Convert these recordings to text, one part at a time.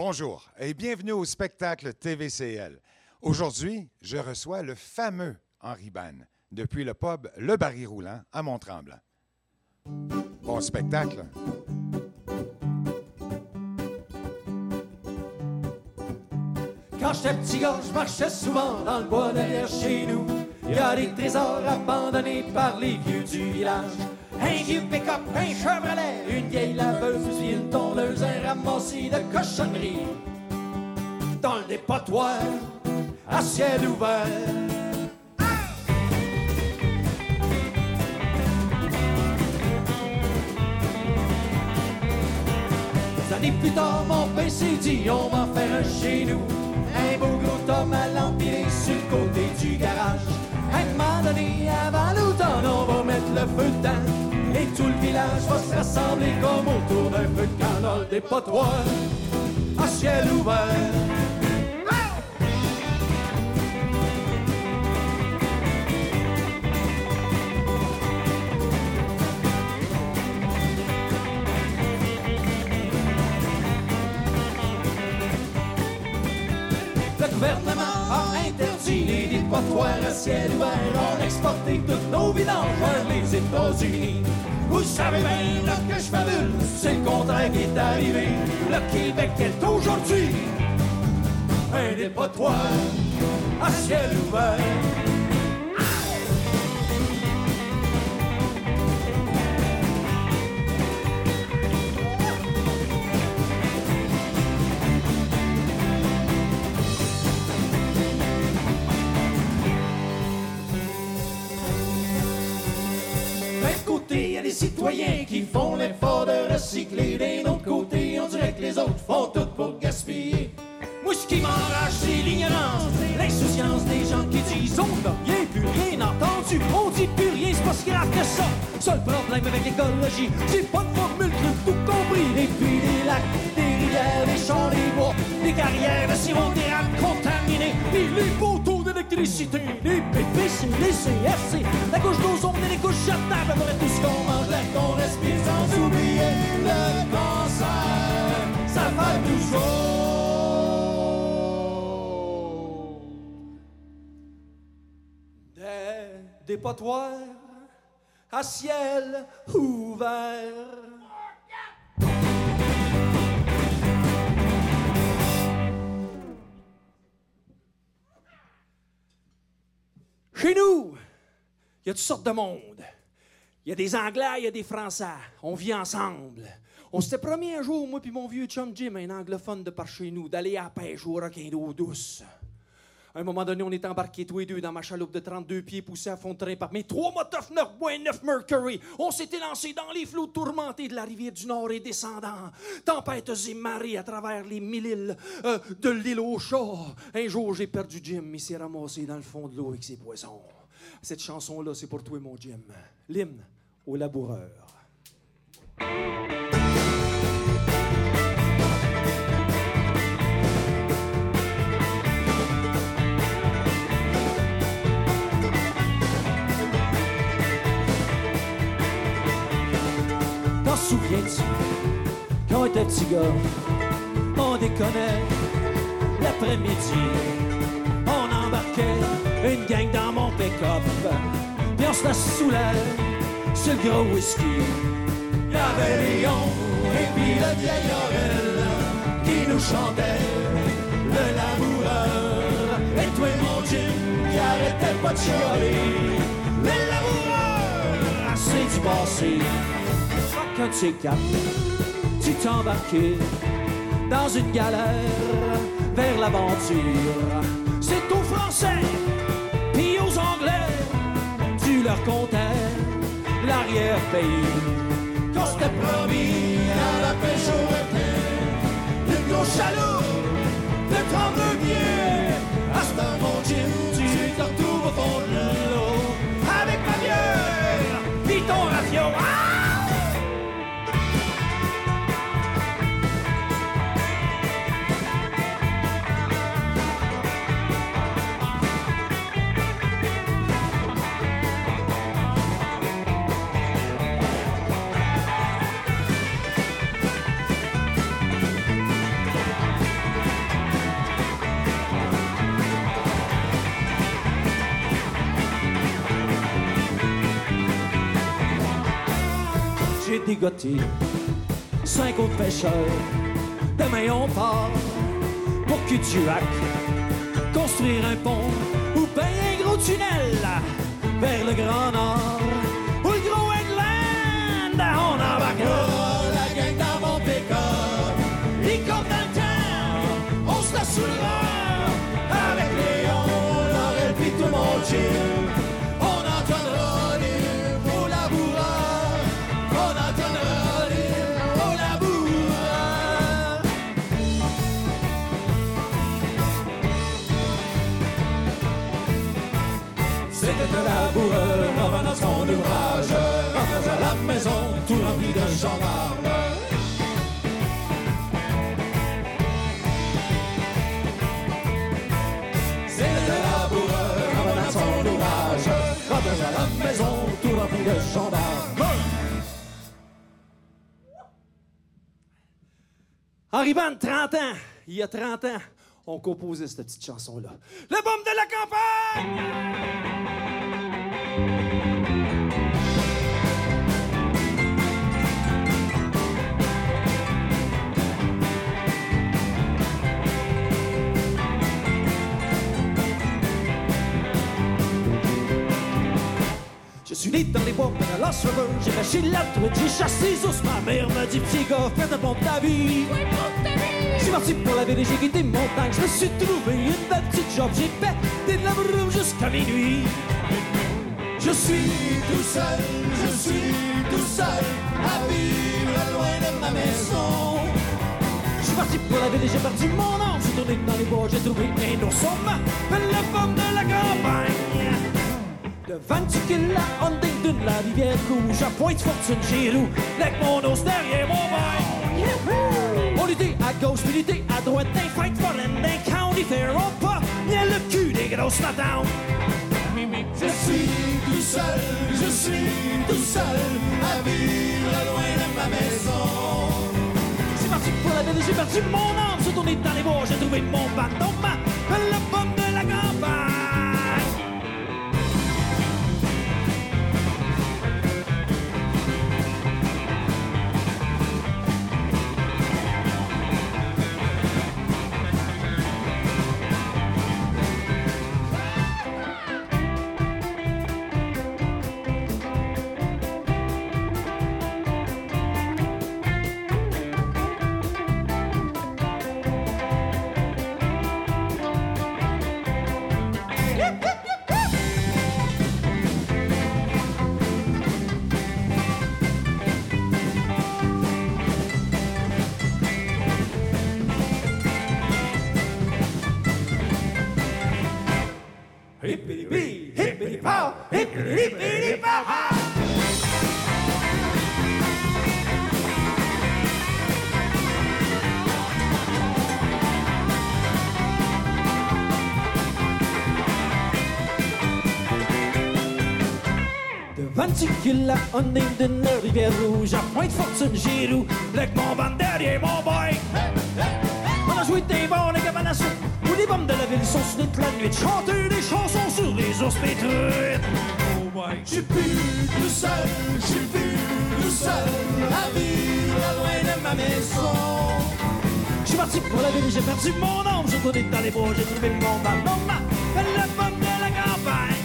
Bonjour et bienvenue au spectacle TVCL. Aujourd'hui, je reçois le fameux Henri Banne depuis le pub Le Barry Roulant à Mont-Tremblant. Bon spectacle. Quand j'étais petit gars, je marchais souvent dans le bois derrière chez nous. Il y a des trésors abandonnés par les vieux du village. Un vieux pick-up, un Chevrolet, une vieille laveuse, une tondeuse, un ramassis de cochonneries. Dans le dépotoir, à ciel ouvert. Des années plus tard, mon père s'est dit, on va en faire un chez nous. Un beau gros tome à l'empilé sur le côté du garage. Un moment donné, avant l'automne, on va mettre le feu dedans. Et tout le village va se rassembler comme autour d'un feu de camp dans le dépotoir. À ciel ouvert. Les dépotoirs à ciel ouvert. On a exporté toutes nos vidanges vers les États-Unis. Vous savez bien là que je fabule, c'est le contraire qui est arrivé. Le Québec est aujourd'hui un dépotoir à ciel ouvert. Qui font l'effort de recycler. D'un autre côté, on dirait que les autres font tout pour gaspiller. Moi, ce qui m'enrage, c'est l'ignorance, l'insouciance des gens qui disent on n'a rien plus rien entendu. On dit plus rien, c'est pas si grave que ça. Seul problème avec l'écologie, c'est pas de formule truc tout compris. Et puis des lacs, des rivières, des champs, des bois, des carrières de sirop d'érable contaminés. Puis les poteaux les PPC, les CFC, la couche d'ozone et les couches jetables. Tout ce qu'on mange, l'air qu'on respire sans oublier le cancer. Ça fait toujours. Des dépotoirs à ciel ouvert. Chez nous, il y a toutes sortes de monde. Il y a des Anglais, il y a des Français. On vit ensemble. On s'était promis un jour, moi puis mon vieux chum Jim, un anglophone de par chez nous, d'aller à la pêche au requin d'eau douce. À un moment donné, on est embarqués tous les deux dans ma chaloupe de 32 pieds poussée à fond de train par mes trois motos 9.9 Mercury. On s'était lancé dans les flots tourmentés de la rivière du Nord et descendant. Tempêtes et marées à travers les mille îles euh, de l'île au chat. Un jour, j'ai perdu Jim. Il s'est ramassé dans le fond de l'eau avec ses poissons. Cette chanson-là, c'est pour toi, mon Jim. L'hymne au laboureur. Souviens-tu, quand on était petit gars, on déconnait l'après-midi. On embarquait une gang dans mon pick-up, puis on se la saoulait sur le gros whisky. Y'avait Léon et puis le vieil Aurel qui nous chantait le laboureur. Et toi, mon Jim, qui arrêtait pas de chialer. Le laboureur, c'est du passé de quatre, tu t'embarquais dans une galère vers l'aventure. C'est aux Français, puis aux Anglais, tu leur comptais l'arrière-pays. Quand c'était promis à la pêche au une grosse chaloupe de 32 pieds. Dégoté. Cinq autres pêcheurs, demain on part pour Kutuak. Construire un pont ou payer un gros tunnel vers le Grand Nord ou le Gros England. On embarquera la gang dans mon pick-up. Van, 30 ans, il y a 30 ans, on composait cette petite chanson-là. Le bombe de la campagne! Bois près la truite, j'ai chassé ours. Ma mère m'a dit, petit gars, fais de bon ta vie. Je suis parti pour la ville et j'ai quitté montagne. Je me suis trouvé une belle petite job. J'ai pété de la jusqu'à minuit. Je suis tout seul, je suis tout seul à vivre loin de ma maison. Je suis parti pour la ville et j'ai perdu mon âme. J'ai tourné dans les bois, j'ai trouvé un ourson. La pomme de la campagne. Le 28 qu'il la Hyundai de la rivière rouge à pointe fortune chez nous. Avec mon os derrière mon bain. On était à gauche, puis l'était à droite, des fight foraines, des county fair. On pas bien le cul des grosses matins. Je suis tout seul, je suis tout seul à vivre loin de ma maison. C'est parti pour la ville, j'ai perdu mon âme. J'ai tourné dans les bois, j'ai trouvé mon bâton. Hippity-bee, hippity-pow, hippity-hippity-pow. De 28 la on est de la rivière rouge à Pointe Fortune, Giroux, avec mon derrière mon bike. Des bombes de la ville sont sur toute la nuit, chanter des chansons sur les ours pétruites. Je suis plus tout seul, je suis plus tout seul à vivre loin de ma maison. Je suis parti pour la ville, j'ai perdu mon âme, j'ai tourné dans les bois, j'ai trouvé mon ballon, m'appelle la pomme de la campagne.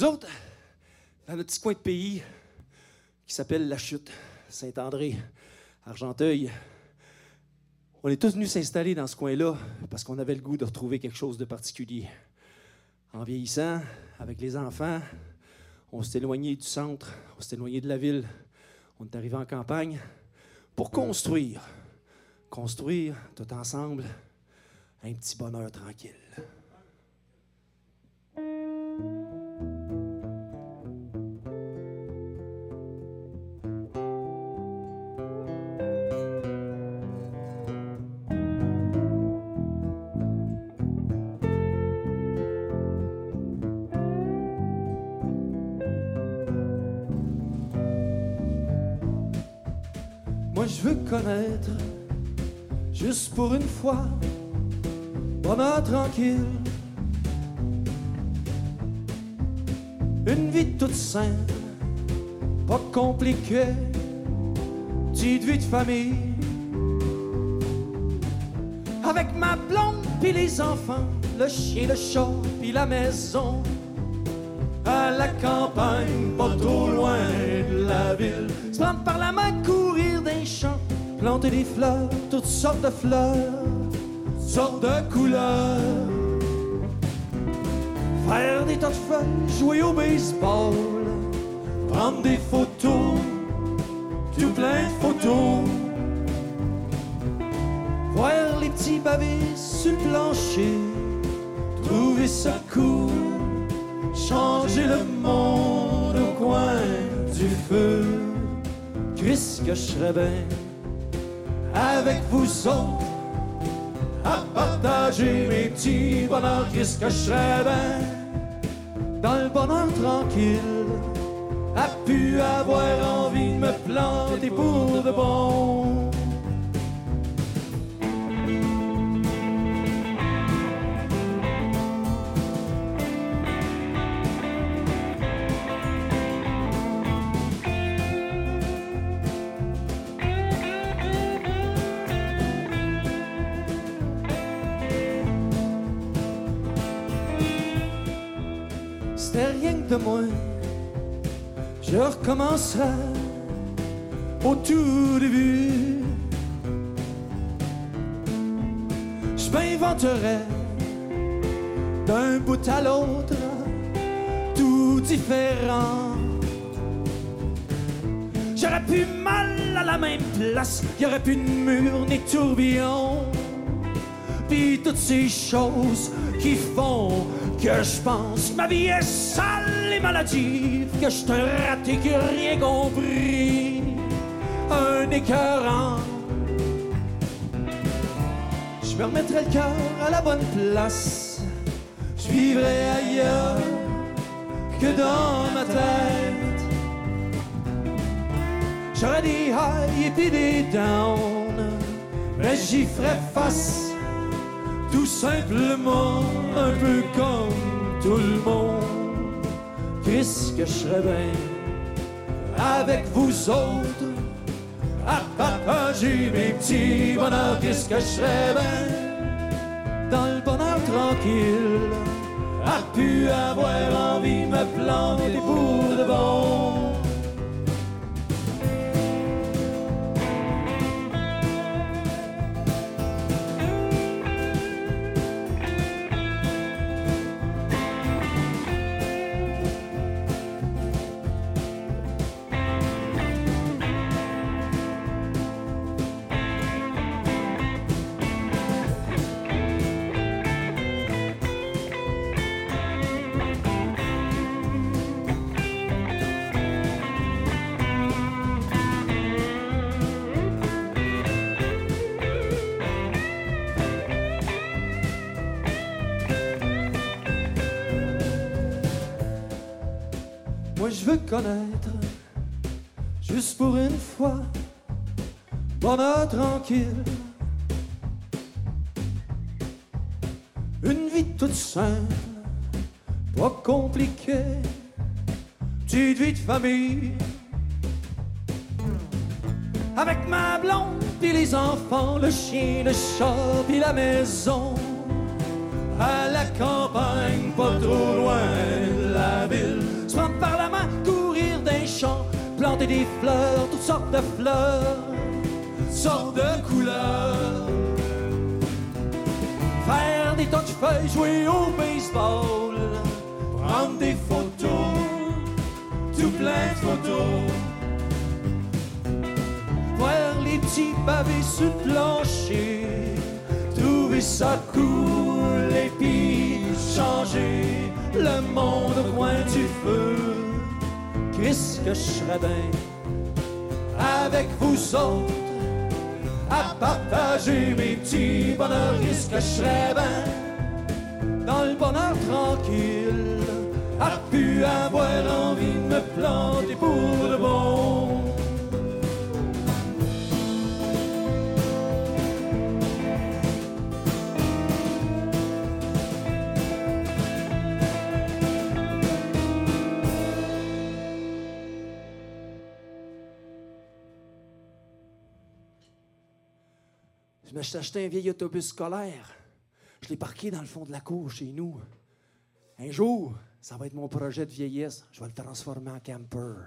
Nous autres, dans notre petit coin de pays qui s'appelle La Chute, Saint-André, Argenteuil, on est tous venus s'installer dans ce coin-là parce qu'on avait le goût de retrouver quelque chose de particulier. En vieillissant, avec les enfants, on s'est éloigné du centre, on s'est éloigné de la ville, on est arrivé en campagne pour construire, construire tout ensemble un petit bonheur tranquille. Je veux connaître, juste pour une fois, bonheur tranquille. Une vie toute simple, pas compliquée, petite vie de famille. Avec ma blonde puis les enfants, le chien, le chat puis la maison. À la campagne, pas trop loin de la ville. Se prendre par la main, planter des fleurs, toutes sortes de fleurs, toutes sortes de couleurs. Faire des tas de feuilles, jouer au baseball, prendre des photos, tout plein de photos. Voir les petits pavés sur le plancher, trouver ça cool, changer le monde au coin du feu. Qu'est-ce que je serais bien avec vous autres à partager mes petits bonheurs. Qu'est-ce que je bien dans le bonheur tranquille, a pu avoir envie de me planter pour de bon. De moi. Je recommencerai au tout début. Je m'inventerai d'un bout à l'autre, tout différent. J'aurais pu mal à la même place, y aurait plus de mur ni de tourbillon. Puis toutes ces choses qui font que je pense ma vie est sale et maladive, que je suis un raté qui a rien compris, un écœurant. Je me remettrai le cœur à la bonne place, je vivrai ailleurs que dans ma tête. J'aurais des highs et des downs, mais j'y ferai face tout simplement un peu comme tout le monde. Qu'est-ce que je serais bien avec vous autres? À partager mes petits bonheurs. Qu'est-ce que je serais bien dans le bonheur tranquille? A pu avoir envie de me planter pour de bon. Je veux connaître, juste pour une fois, bonheur tranquille. Une vie toute simple, pas compliquée, petite vie de famille. Avec ma blonde, puis les enfants, le chien, le chat, puis la maison. À la campagne, pas trop loin de la ville. Des fleurs, toutes sortes de fleurs, sortes de couleurs. Faire des tas feuilles, jouer au baseball, prendre des photos, tout plein de photos. Voir les petits pavés sur le plancher, trouver ça cool et puis changer le monde au coin du feu. Qu'est-ce que je serais bien avec vous autres à partager mes petits bonheurs? Qu'est-ce que je serais bien dans le bonheur tranquille a pu avoir envie de me planter pour de bon. Je me acheté un vieil autobus scolaire. Je l'ai parqué dans le fond de la cour chez nous. Un jour, ça va être mon projet de vieillesse. Je vais le transformer en camper.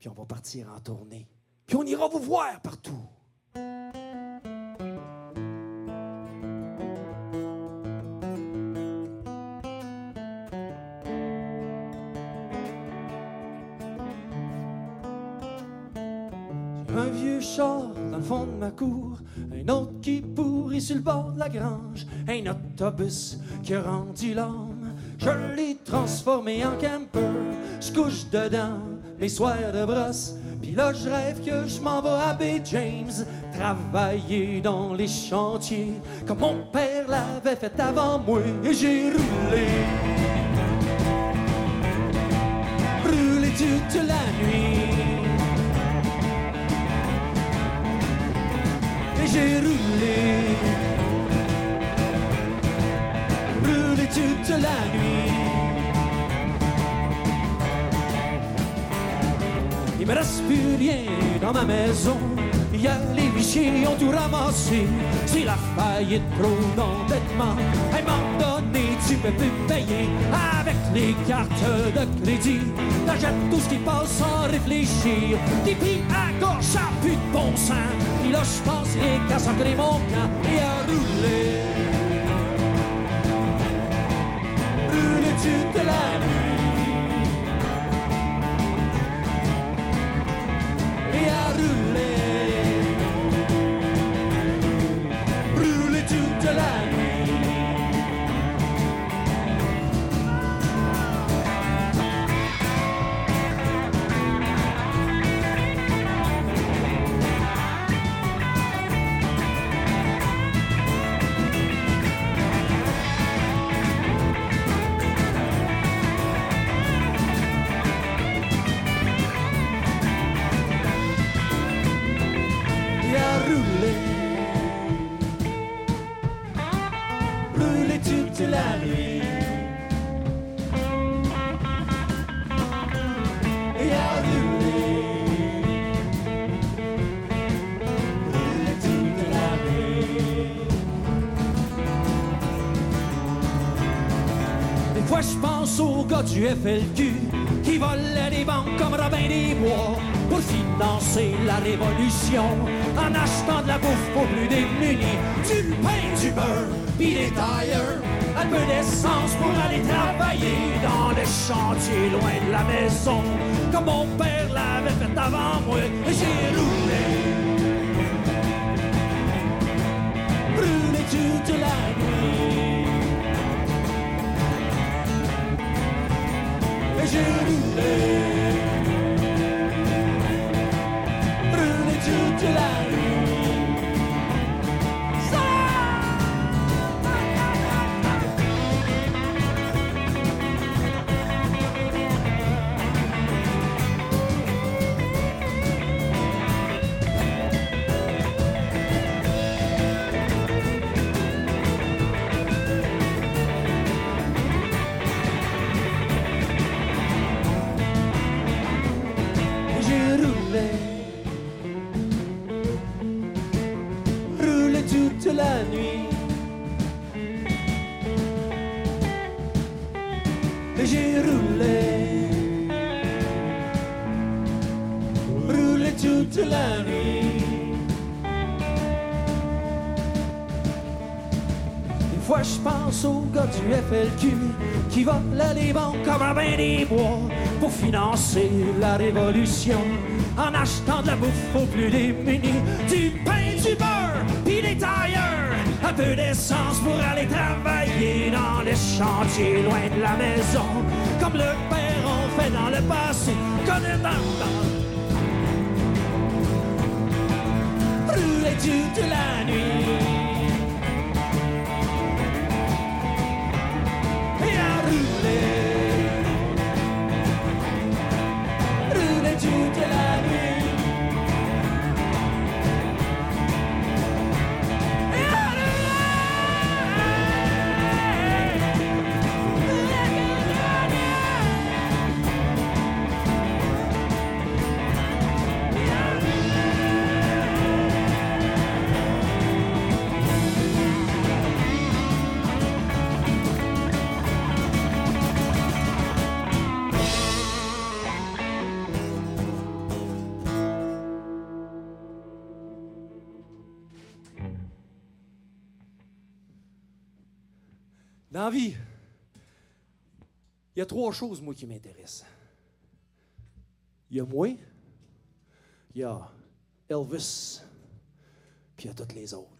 Puis on va partir en tournée. Puis on ira vous voir partout. Sur le bord de la grange, un autobus qui a rendu l'âme. Je l'ai transformé en camper, je couche dedans mes soirs de brosse. Puis là, je rêve que je m'en vais à Bay James, travailler dans les chantiers, comme mon père l'avait fait avant moi. Et j'ai roulé, roulé toute la nuit. Roulé, roulé toute la nuit. Il me reste plus rien dans ma maison. Hier, les huissiers ont tout ramassé. C'est la faillite trop d'endettement. Tu peux plus payer avec les cartes de crédit. T'achètes tout ce qui passe sans réfléchir. Des pieds à gauche, ça pue de bon sang. Puis là, je pense qu'à mon et à rouler. Rouler toute la nuit? Gars du FLQ qui volait des banques comme Robin des Bois pour financer la révolution en achetant de la bouffe pour plus démunis, du pain, du beurre, pis des tailleurs, un peu d'essence pour aller travailler dans les chantiers loin de la maison, comme mon père l'avait fait avant moi, et j'ai roulé. Nuit. Des fois, je pense au gars du FLQ qui va les banques comme un bain des bois pour financer la révolution en achetant de la bouffe aux plus démunis, du pain, du beurre, puis des tailleurs, un peu d'essence pour aller travailler dans les chantiers loin de la maison, comme le père en fait dans le passé, connaît dans toute la nuit. Rouler toute la nuit. Dans la vie, il y a trois choses, moi, qui m'intéressent. Il y a moi, il y a Elvis, puis il y a toutes les autres.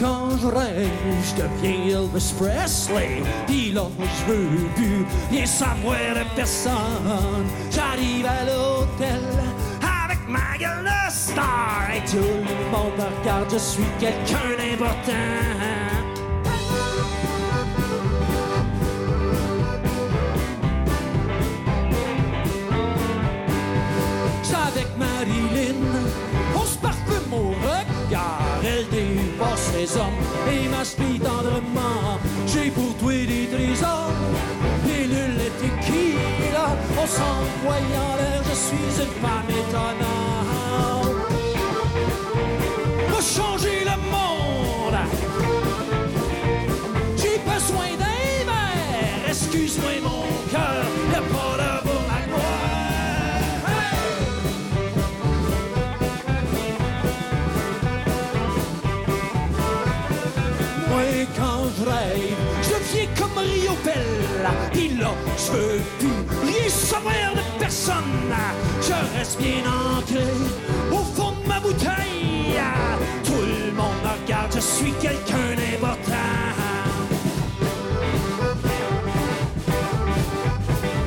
Quand je rêve, je deviens Elvis Presley. Puis là, je veux plus rien savoir de personne. J'arrive à l'hôtel avec ma gueule de star. Et tout le monde regarde, je suis quelqu'un d'important. J'avec Marilyn, on et m'aspire tendrement. J'ai pour toi des trésors, pilule et tequila. On s'envoie en l'air, je suis une femme étonnante. Quand je rêve, je deviens comme Rio Bella. Et là, je veux plus rien savoir de personne. Je reste bien ancré au fond de ma bouteille. Tout le monde me regarde, je suis quelqu'un d'important.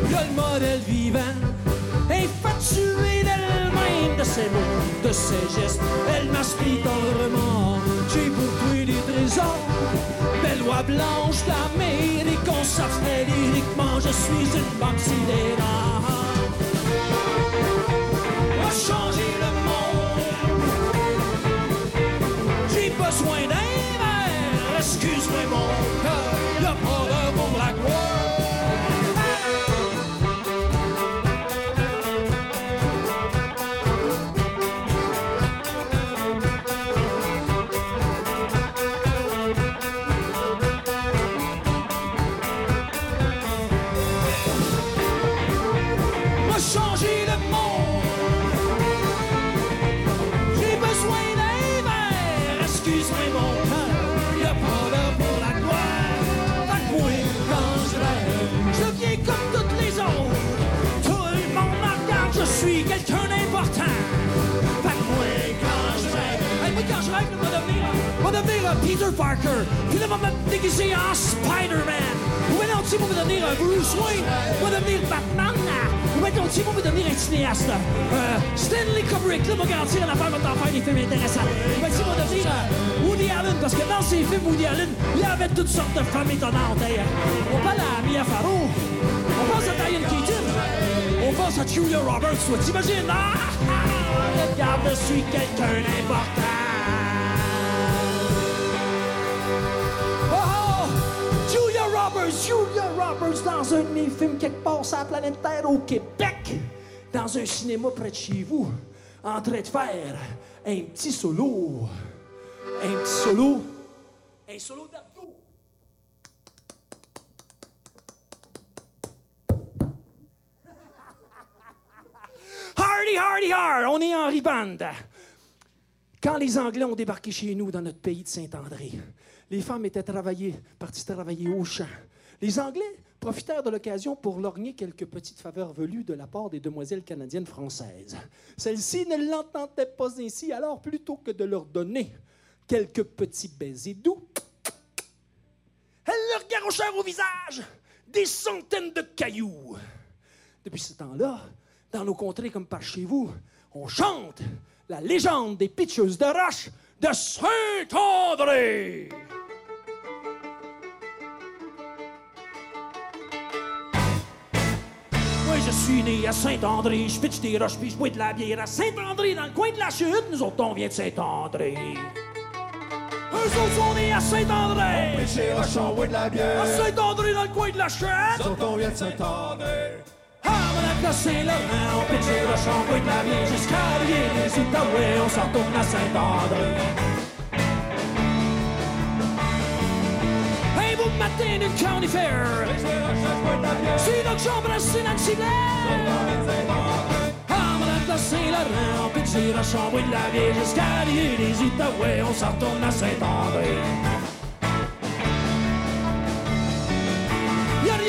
Le modèle vivant, infatué d'elle-même, de ses mots, de ses gestes. Elle m'aspire tendrement. J'ai pour toi des trésors, loi blanche d'Amérique. On s'affrait lyriquement, je suis une banque sidérale. Pense à Julia Roberts. Toi, t'imagines? Ah, ah, ah, regarde, je suis quelqu'un d'important. Oh, oh! Julia Roberts, Julia Roberts dans un de mes films quelque part sur la planète Terre au Québec, dans un cinéma près de chez vous, en train de faire un petit solo. Un petit solo. Un solo d'abdos. Hardy, hardy, hard! On est en ribande. Quand les Anglais ont débarqué chez nous dans notre pays de Saint-André, les femmes étaient travaillées, parties travailler au champ. Les Anglais profitèrent de l'occasion pour lorgner quelques petites faveurs velues de la part des demoiselles canadiennes françaises. Celles-ci ne l'entendaient pas ainsi, alors plutôt que de leur donner quelques petits baisers doux, elles leur garochèrent au visage des centaines de cailloux. Depuis ce temps-là, dans nos contrées comme par chez vous, on chante la légende des pitcheuses de roche de Saint-André. Moi, je suis né à Saint-André, je pitch des roches puis je bois de la bière à Saint-André, dans le coin de la chute. Nous autres, on vient de Saint-André. Eux autres sont nés à Saint-André. Chez Rochon, ouais de la À bière. Saint-André, dans le coin de la chute. Quand on vient de Saint-André. Mon la Saint-Laurent, on pitch des roches, on boit de la bière jusqu'à rien les Outaouais, on s'en retourne à Saint-André. Hey, vous c'était une. C'est là que j'embrassais Nancy Blair. Ah, madame de Saint-Laurent, on pitcher la chambre de la vieille escalier des Outaouais, on s'en retourne à Saint-André.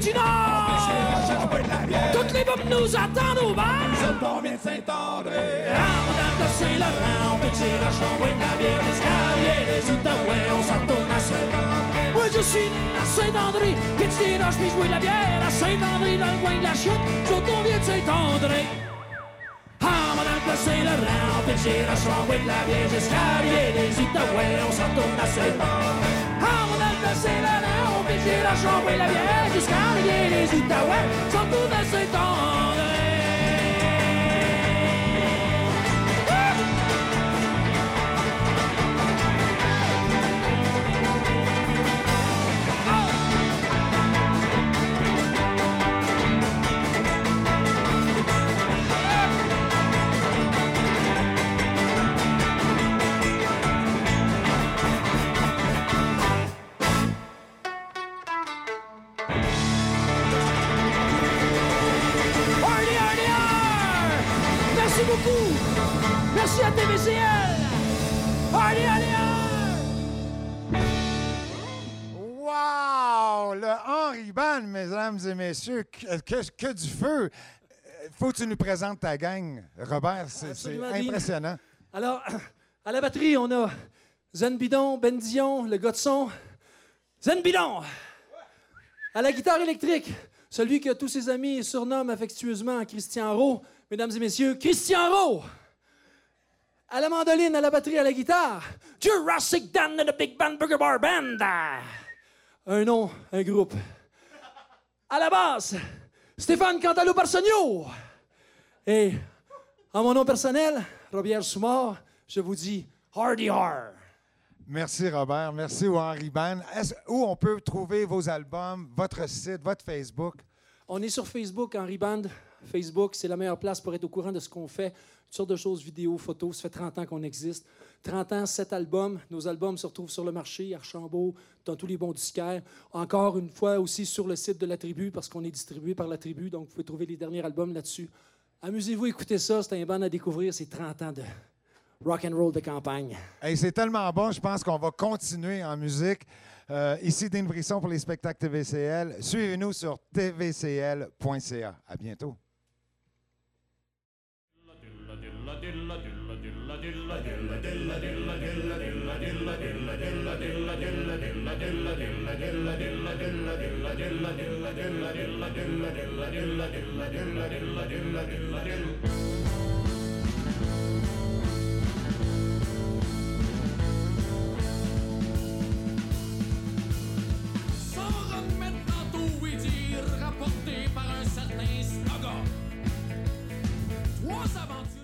du Nord, toutes les bombes nous attendent au bar. On vient de Saint-André. Ah, madame de Saint-Laurent, on la chambre et la bière, l'escalier, les Outaouais, on s'en retourne à Saint-André. Moi, je suis à Saint-André, des puis jouer de la bière à Saint-André, dans le coin de la chute, surtout on vient de Saint-André. Ah, madame de Saint-Laurent, on pitcher la chambre et la bière, l'escalier, Outaouais, on s'en retourne à Saint-André. Ah, madame de Saint-Laurent, on pitcher la chambre et la bière, l'escalier, les Outaouais, retourne à Saint-André. Hardy, à TVCL. Hardy, har! Wow! Le Henri Band, mesdames et messieurs, que, que- que du feu! Euh, Faut que tu nous présentes ta gang, Robert. C'est impressionnant. Alors, à la batterie, on a Zen Bidon, Ben Dion, le gars de son. Zen Bidon! À la guitare électrique, celui que tous ses amis surnomment affectueusement Christian Rowe. Mesdames et messieurs, Christian Rowe! À la mandoline, à la batterie, à la guitare, Jurassic Dan and the Big Band Burger Bar Band. Un nom, un groupe. À la basse, Stéphane Cantalo Parsonio. Et en mon nom personnel, Robert Soumard, je vous dis Hardy Har. Merci, Robert. Merci au Henri Band. Est-ce- Où on peut trouver vos albums, votre site, votre Facebook? On est sur Facebook, Henry Band. Facebook, c'est la meilleure place pour être au courant de ce qu'on fait. Toutes sortes de choses, vidéos, photos. Ça fait 30 ans qu'on existe. 30 ans, 7 albums. Nos albums se retrouvent sur le marché, Archambault, dans tous les bons disquaires. Encore une fois, aussi sur le site de la tribu, parce qu'on est distribué par la tribu. Donc, vous pouvez trouver les derniers albums là-dessus. Amusez-vous, écoutez ça. C'est un band à découvrir. C'est 30 ans de rock and roll de campagne. Hey, c'est tellement bon, je pense qu'on va continuer en musique. Euh, ici, Dean Brisson pour les spectacles TVCL. Suivez-nous sur tvcl.ca. À bientôt. par un certain slogan. Trois aventures.